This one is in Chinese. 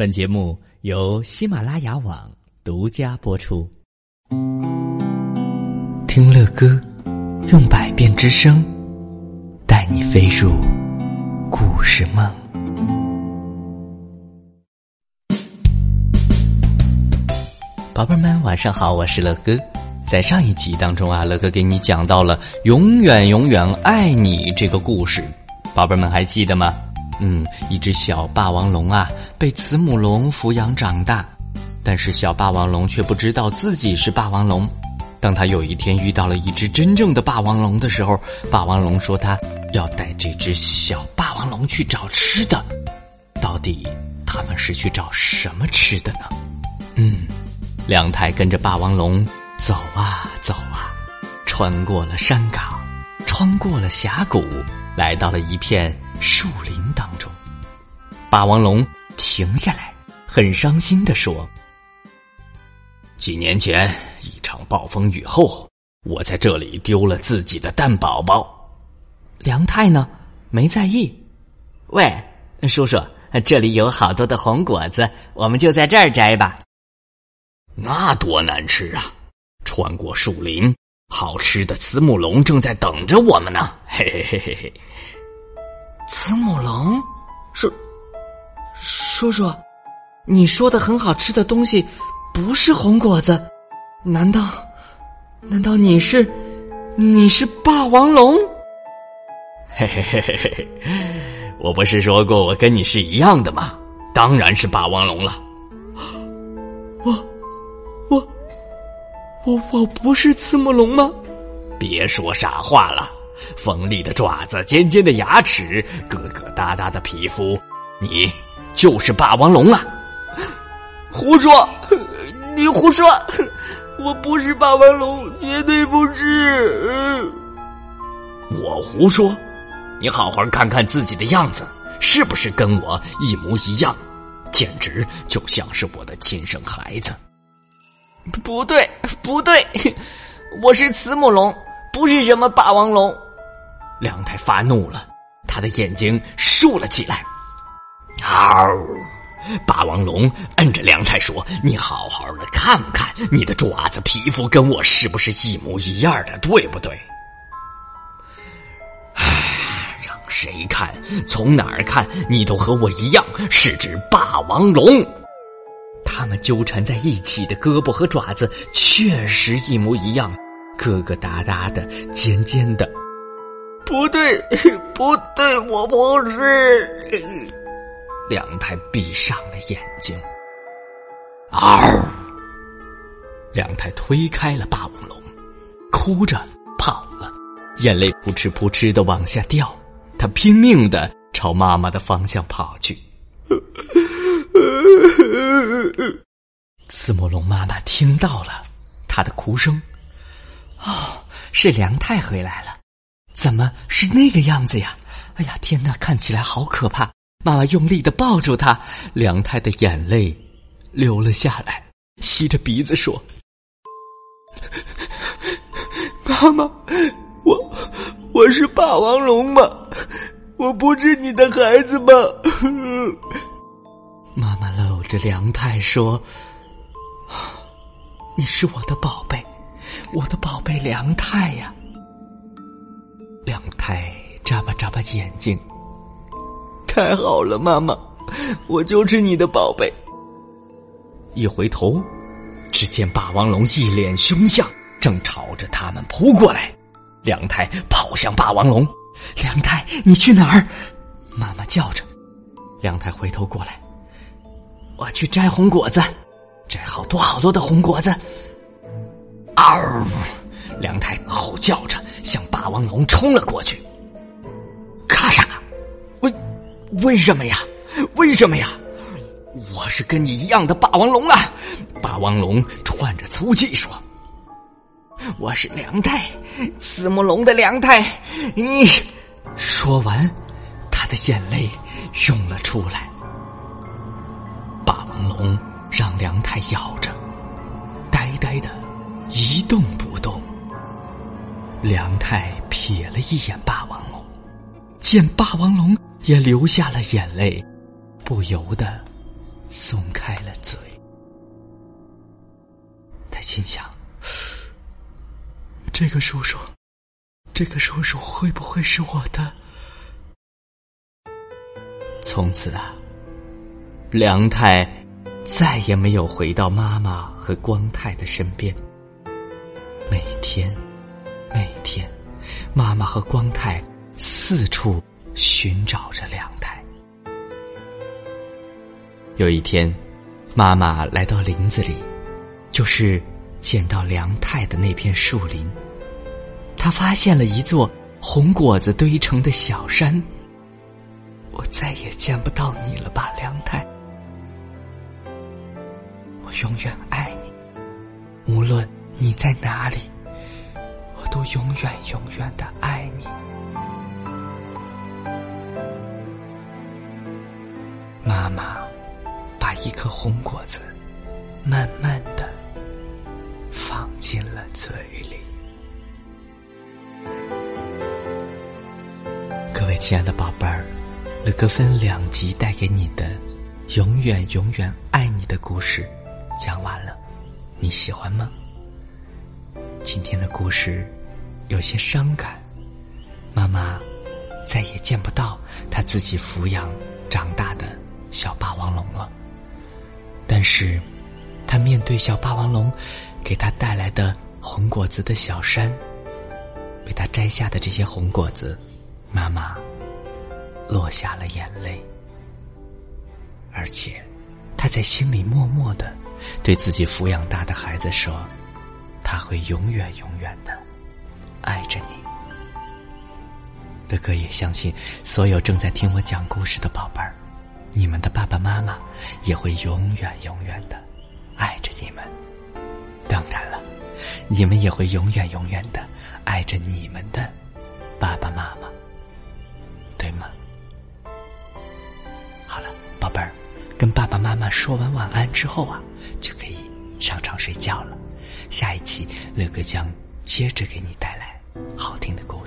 本节目由喜马拉雅网独家播出。听乐哥，用百变之声，带你飞入故事梦。宝贝们，晚上好，我是乐哥。在上一集当中啊，乐哥给你讲到了“永远永远爱你”这个故事，宝贝们还记得吗？嗯，一只小霸王龙啊，被慈母龙抚养长大，但是小霸王龙却不知道自己是霸王龙。当他有一天遇到了一只真正的霸王龙的时候，霸王龙说他要带这只小霸王龙去找吃的。到底他们是去找什么吃的呢？嗯，梁太跟着霸王龙走啊走啊，穿过了山岗，穿过了峡谷，来到了一片树林。霸王龙停下来，很伤心的说：“几年前一场暴风雨后，我在这里丢了自己的蛋宝宝。”梁太呢，没在意。喂，叔叔，这里有好多的红果子，我们就在这儿摘吧。那多难吃啊！穿过树林，好吃的慈母龙正在等着我们呢。嘿嘿嘿嘿嘿。慈母龙，是叔叔，你说的很好吃的东西不是红果子，难道难道你是你是霸王龙？嘿嘿嘿嘿嘿，我不是说过我跟你是一样的吗？当然是霸王龙了。我我我我不是慈母龙吗？别说傻话了！锋利的爪子，尖尖的牙齿，疙疙瘩瘩的皮肤，你就是霸王龙啊！胡说！你胡说！我不是霸王龙，绝对不是！我胡说！你好好看看自己的样子，是不是跟我一模一样？简直就像是我的亲生孩子。不对，不对，我是慈母龙，不是什么霸王龙。梁太发怒了，他的眼睛竖了起来。嗷！霸王龙摁着梁太说：“你好好的看看，你的爪子、皮肤跟我是不是一模一样的，对不对？”唉，让谁看，从哪儿看，你都和我一样是只霸王龙。他们纠缠在一起的胳膊和爪子确实一模一样，疙疙瘩瘩的，尖尖的。不对，不对，我不是。梁太闭上了眼睛。嗷！梁太推开了霸王龙，哭着跑了，眼泪扑哧扑哧的往下掉。他拼命的朝妈妈的方向跑去。慈母龙妈妈听到了他的哭声，哦，是梁太回来了。怎么是那个样子呀？哎呀，天哪，看起来好可怕！妈妈用力的抱住他，梁太的眼泪流了下来，吸着鼻子说：“妈妈，我我是霸王龙吗？我不是你的孩子吗？”妈妈搂着梁太说：“你是我的宝贝，我的宝贝梁太呀。”梁太眨巴眨巴眼睛。太好了，妈妈，我就是你的宝贝。一回头，只见霸王龙一脸凶相，正朝着他们扑过来。梁太跑向霸王龙，梁太，你去哪儿？妈妈叫着。梁太回头过来，我去摘红果子，摘好多好多的红果子。嗷！梁太吼叫着向霸王龙冲了过去。咔嚓！为什么呀？为什么呀？我是跟你一样的霸王龙啊！霸王龙喘着粗气说：“我是梁太，慈母龙的梁太。”你说完，他的眼泪涌了出来。霸王龙让梁太咬着，呆呆的一动不动。梁太瞥了一眼霸王龙，见霸王龙也流下了眼泪，不由得松开了嘴。他心想：这个叔叔，这个叔叔会不会是我的？从此啊，梁太再也没有回到妈妈和光太的身边。每天，每天，妈妈和光太四处寻找着梁太。有一天，妈妈来到林子里，就是见到梁太的那片树林，她发现了一座红果子堆成的小山。我再也见不到你了吧，梁太？我永远爱你，无论你在哪里，我都永远永远的爱你。妈妈把一颗红果子慢慢的放进了嘴里。各位亲爱的宝贝儿。乐哥分两集带给你的《永远永远爱你》的故事讲完了，你喜欢吗？今天的故事有些伤感，妈妈再也见不到她自己抚养长大的小霸王龙了。但是，他面对小霸王龙给他带来的红果子的小山，为他摘下的这些红果子，妈妈。落下了眼泪，而且他在心里默默的对自己抚养大的孩子说：“他会永远永远的爱着你。”哥哥也相信，所有正在听我讲故事的宝贝儿，你们的爸爸妈妈也会永远永远的爱着你们。当然了，你们也会永远永远的爱着你们的爸爸妈妈，对吗？好了，宝贝儿，跟爸爸妈妈说完晚安之后啊，就可以上床睡觉了。下一期乐哥将接着给你带来好听的故事。